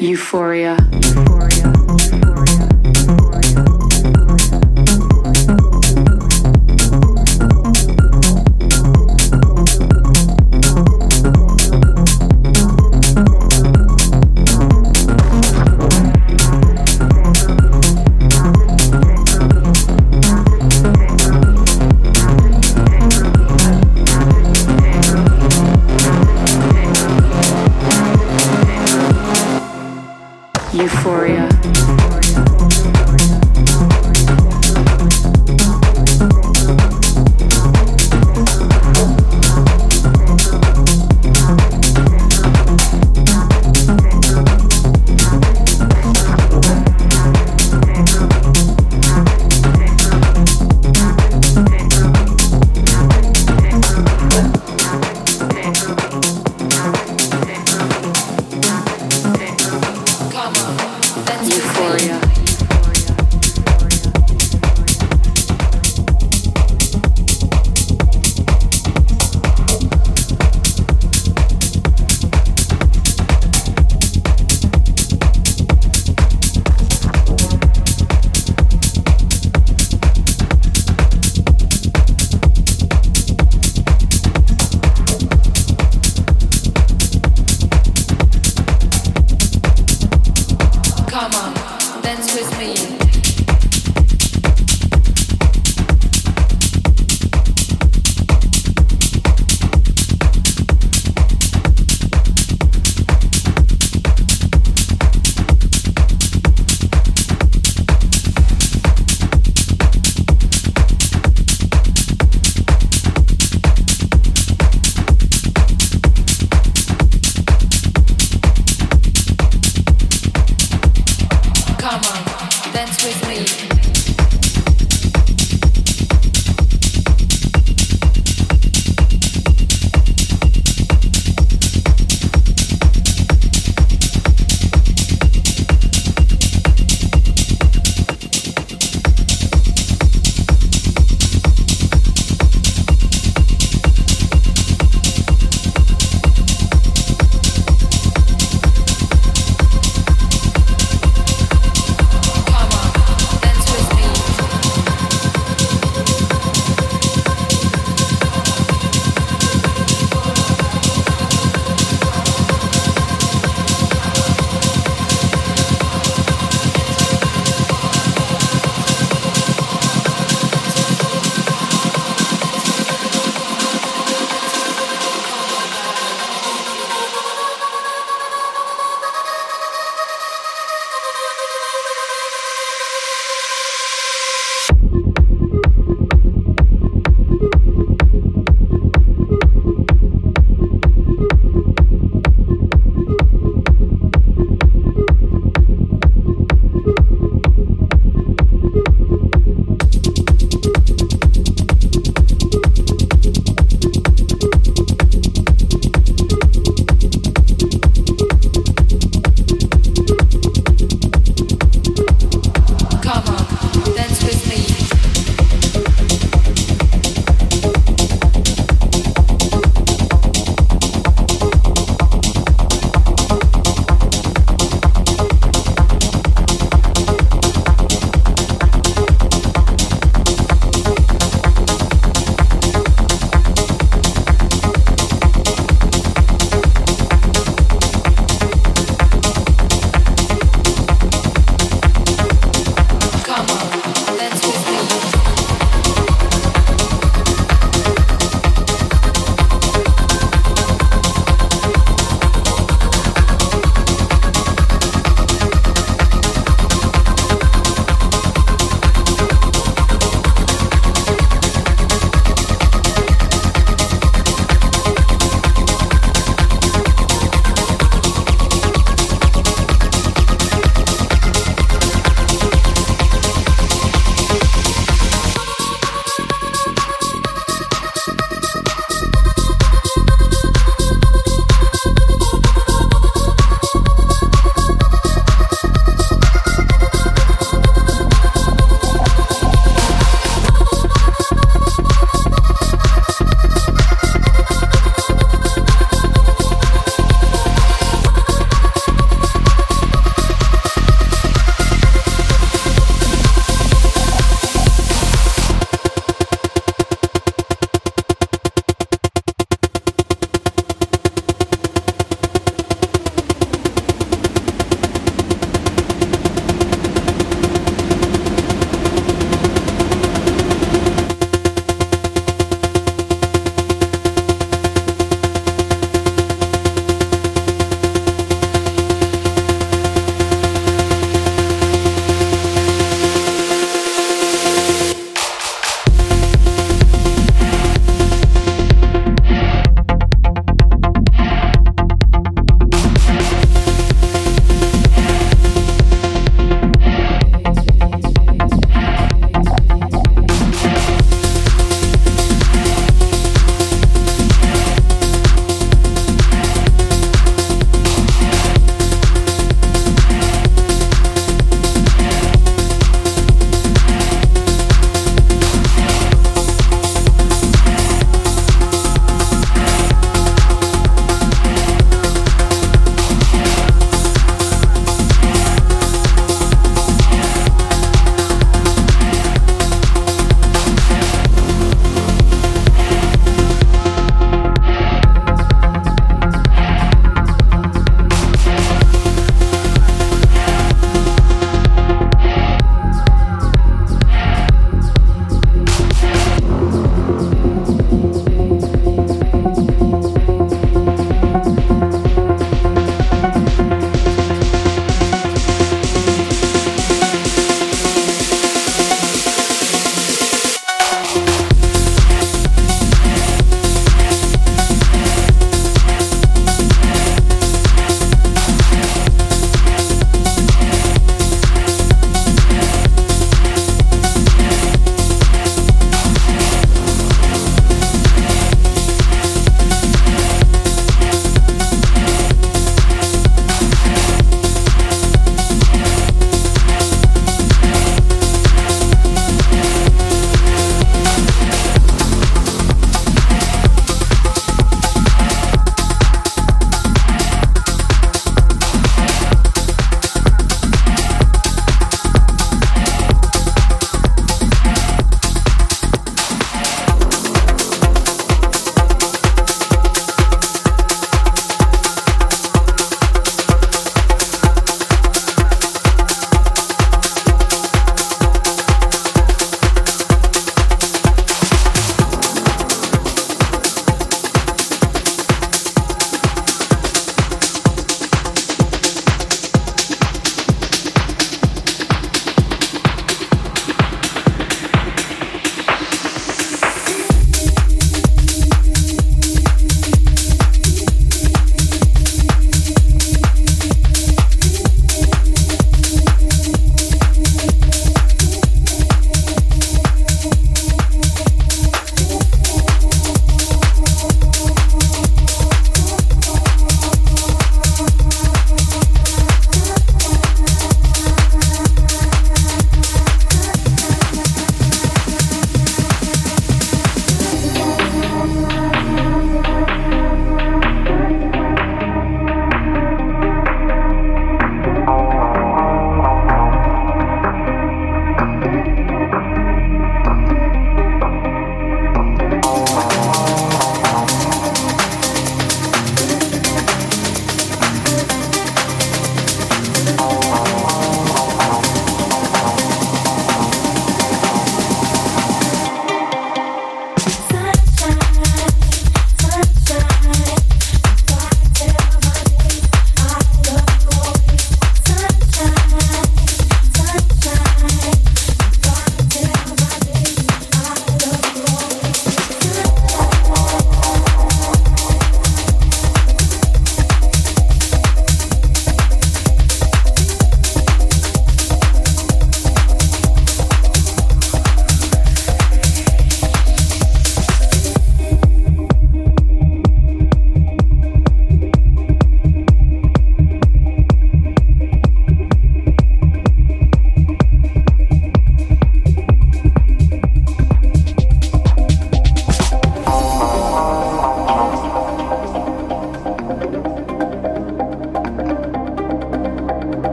Euphoria. Euphoria.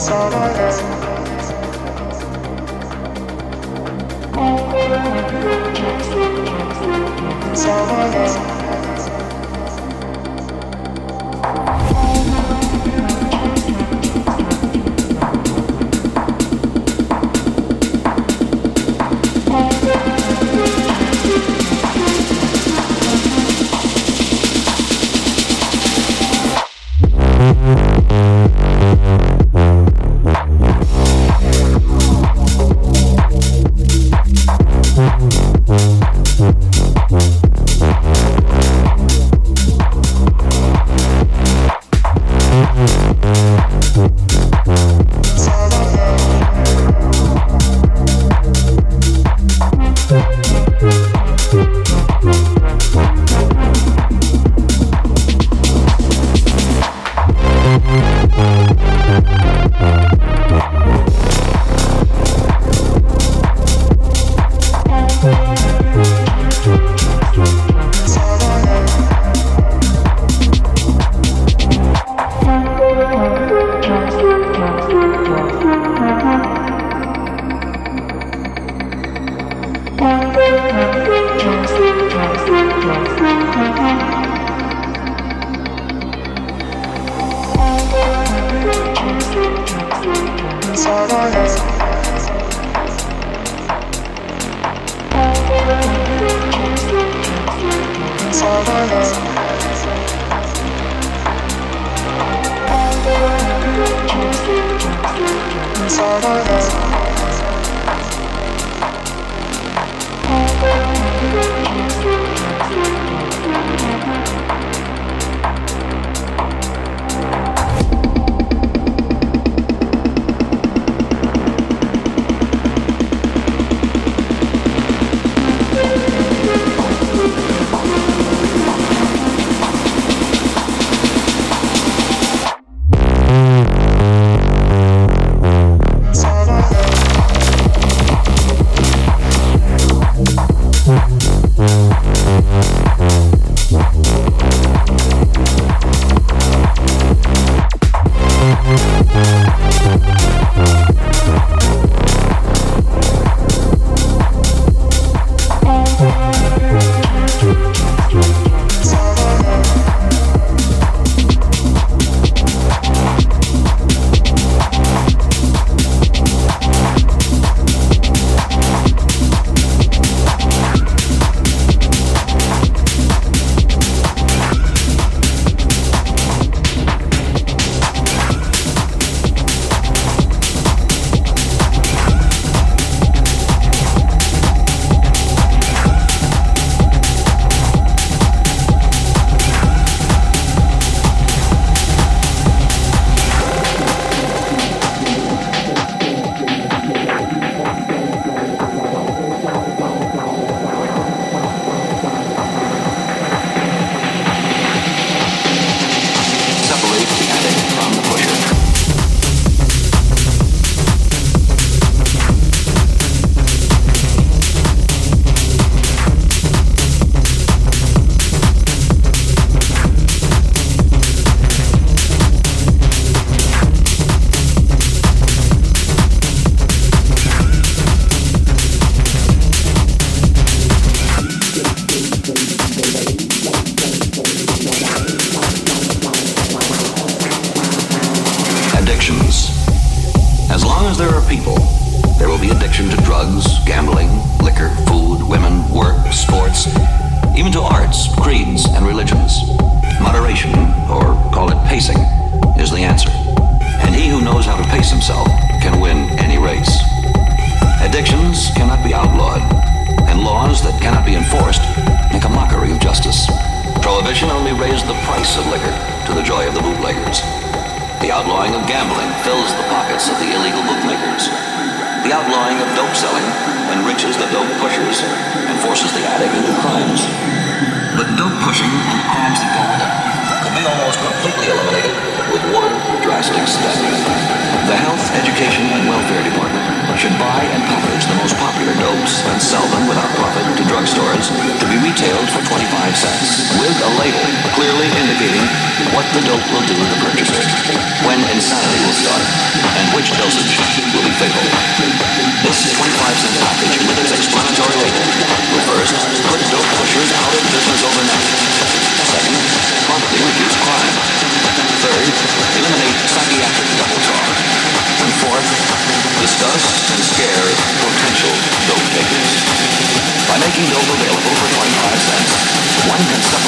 To be retailed Thank you. One can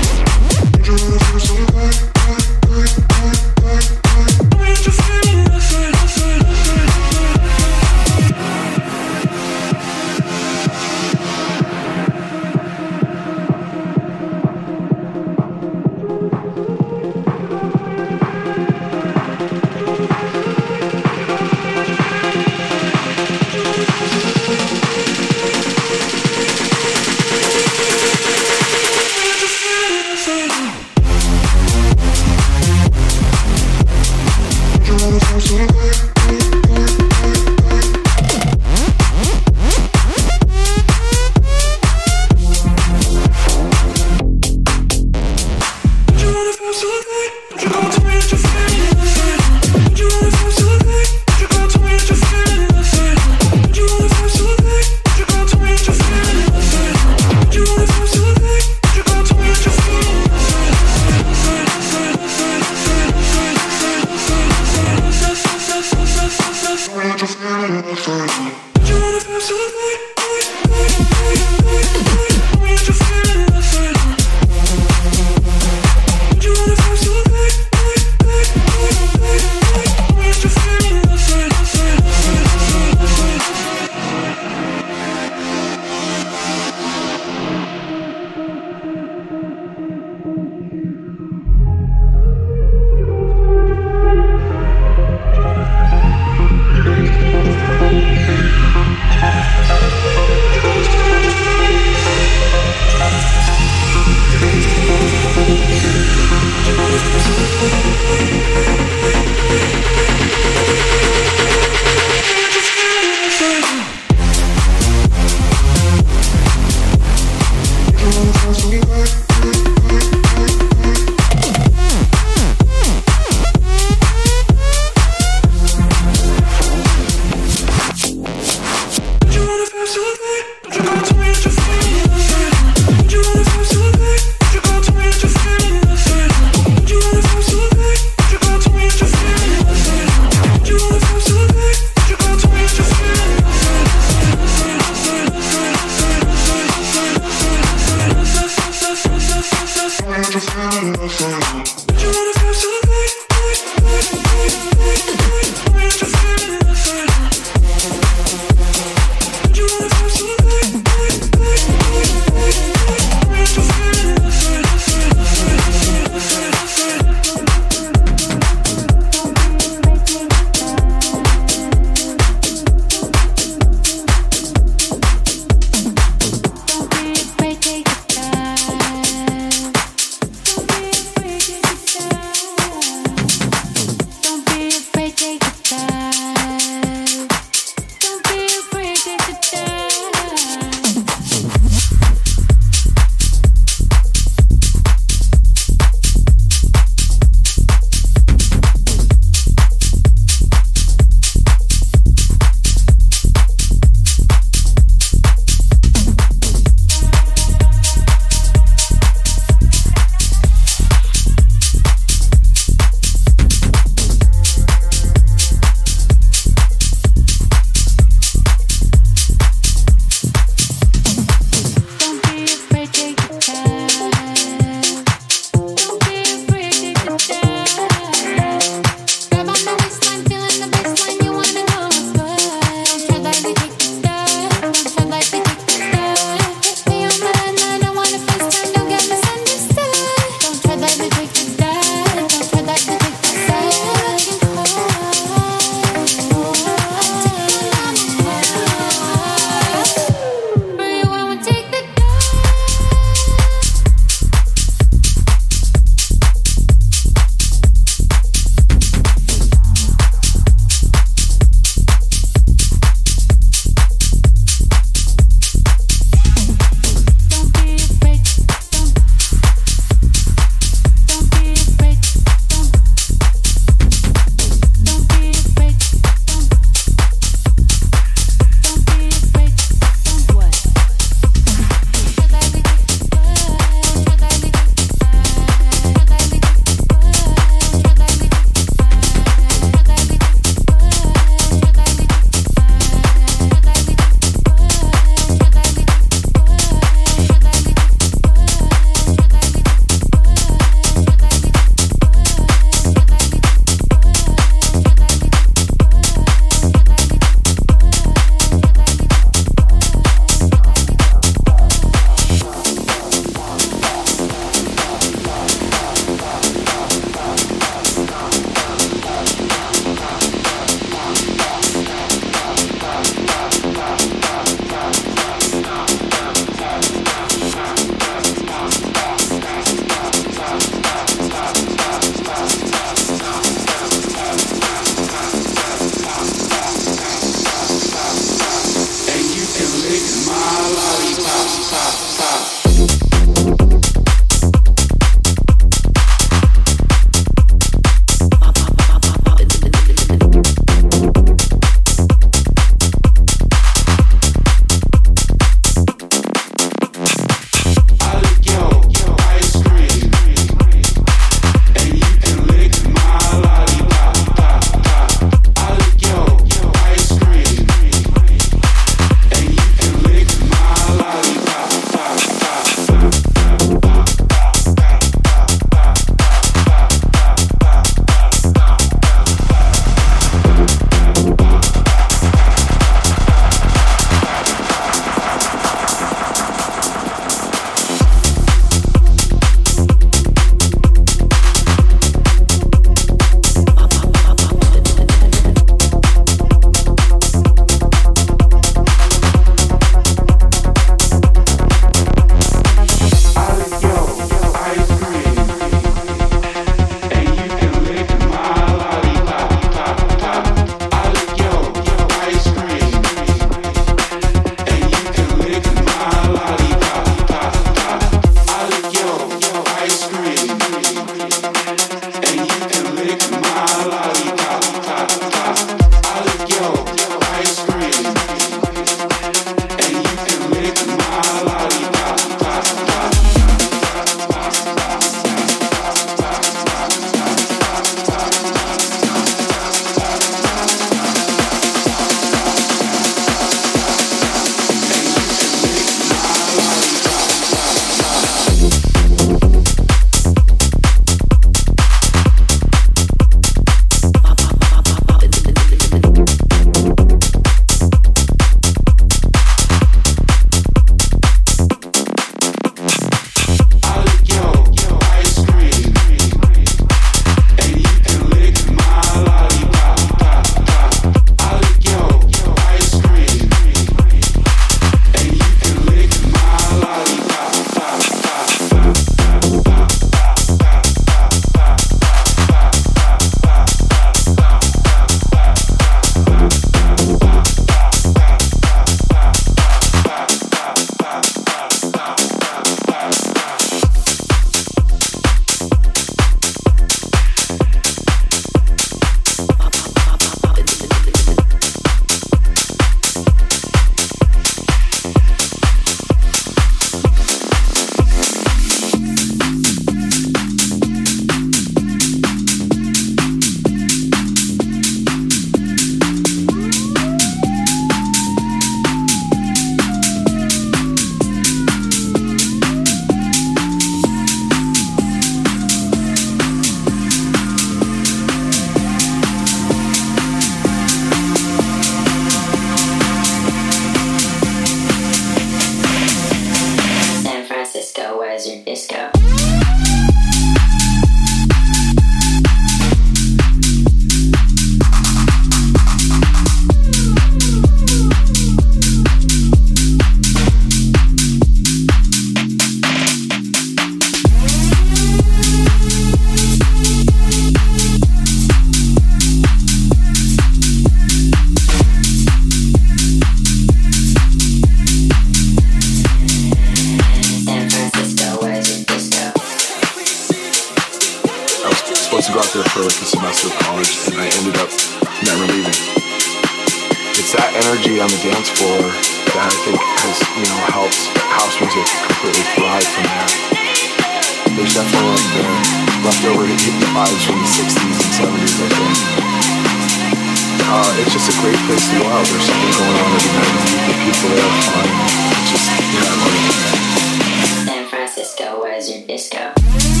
disco?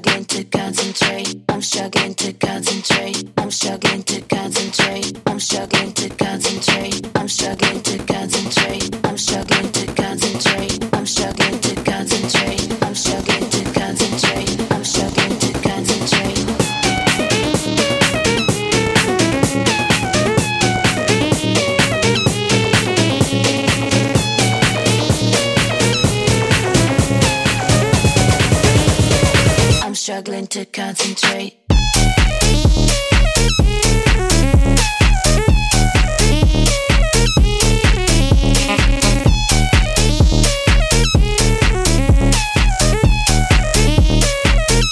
caliente, caliente. concentrate.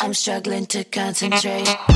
I'm struggling to concentrate.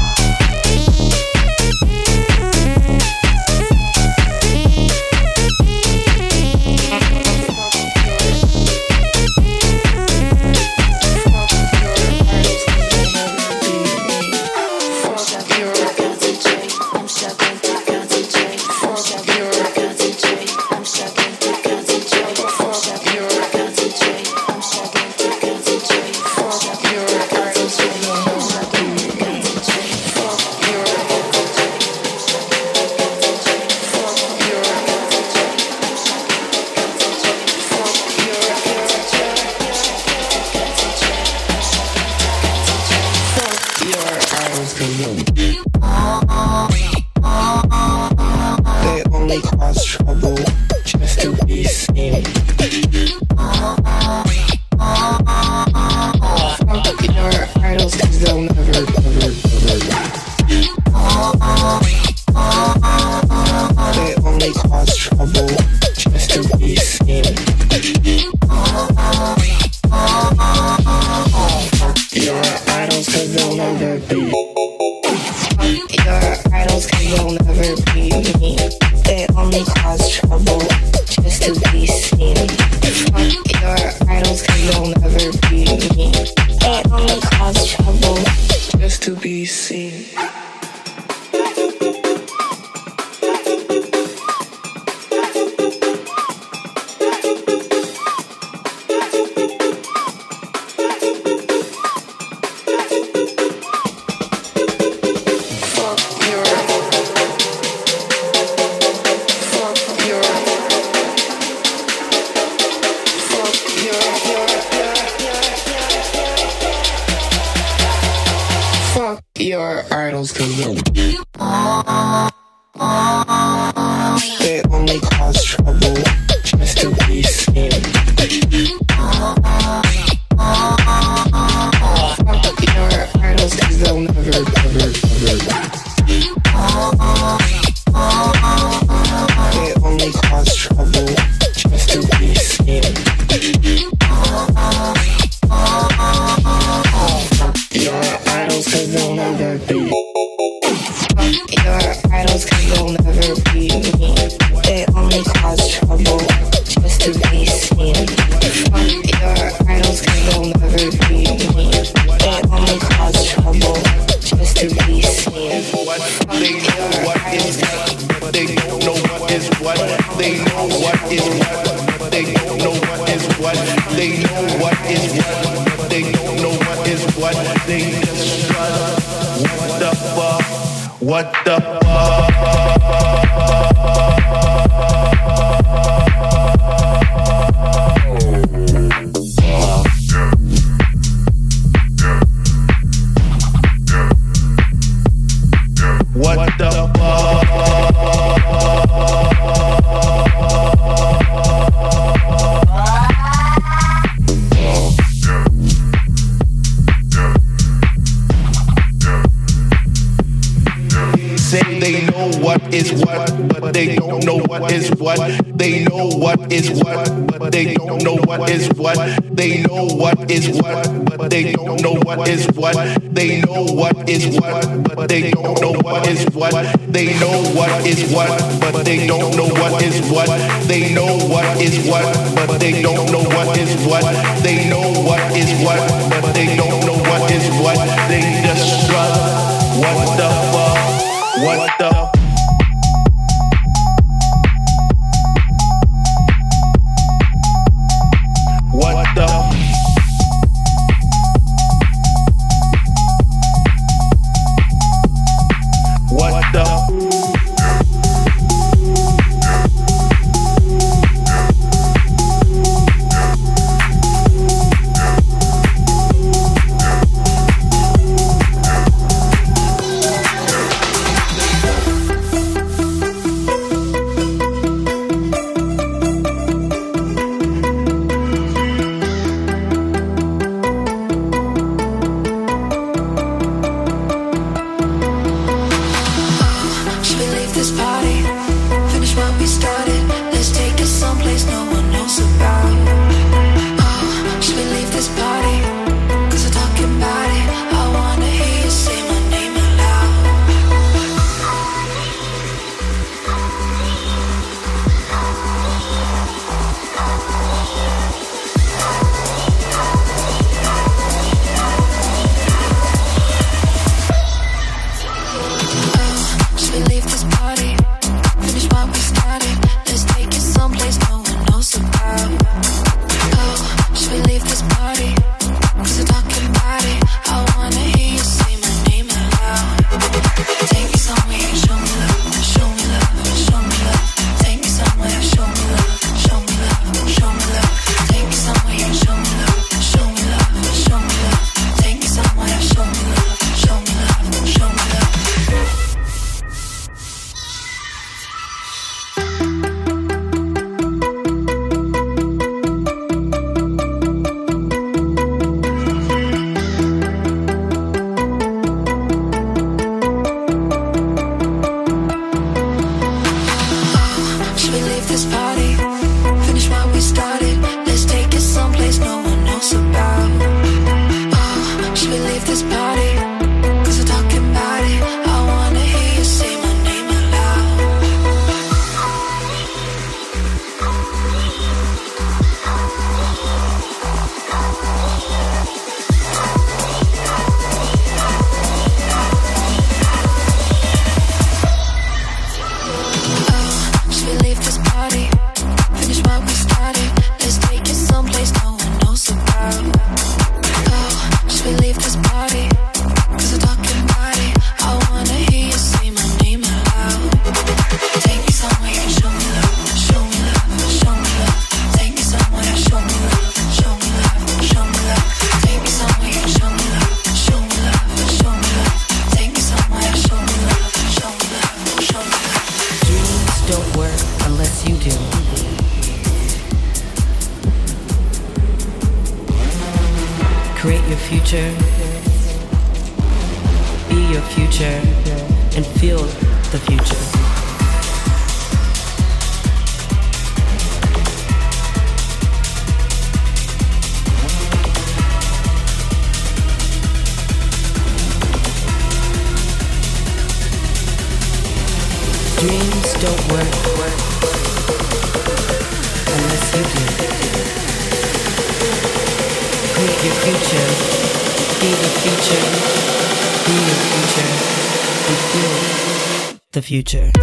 Future.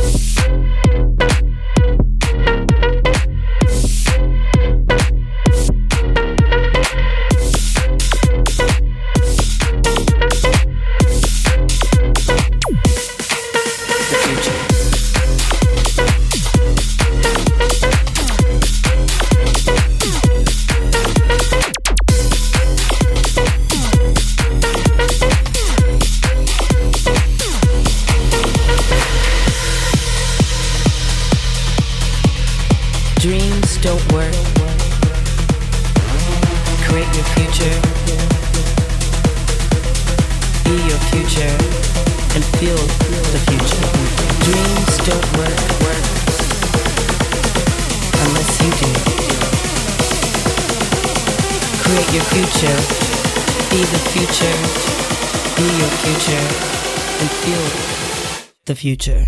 future.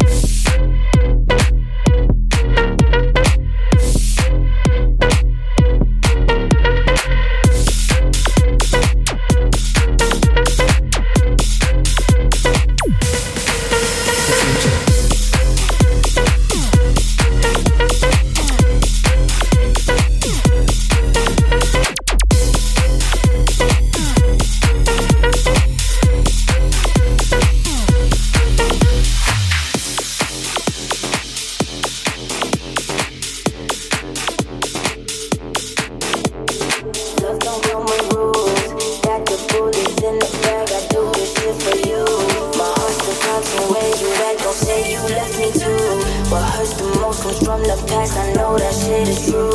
from the past, I know that shit is true.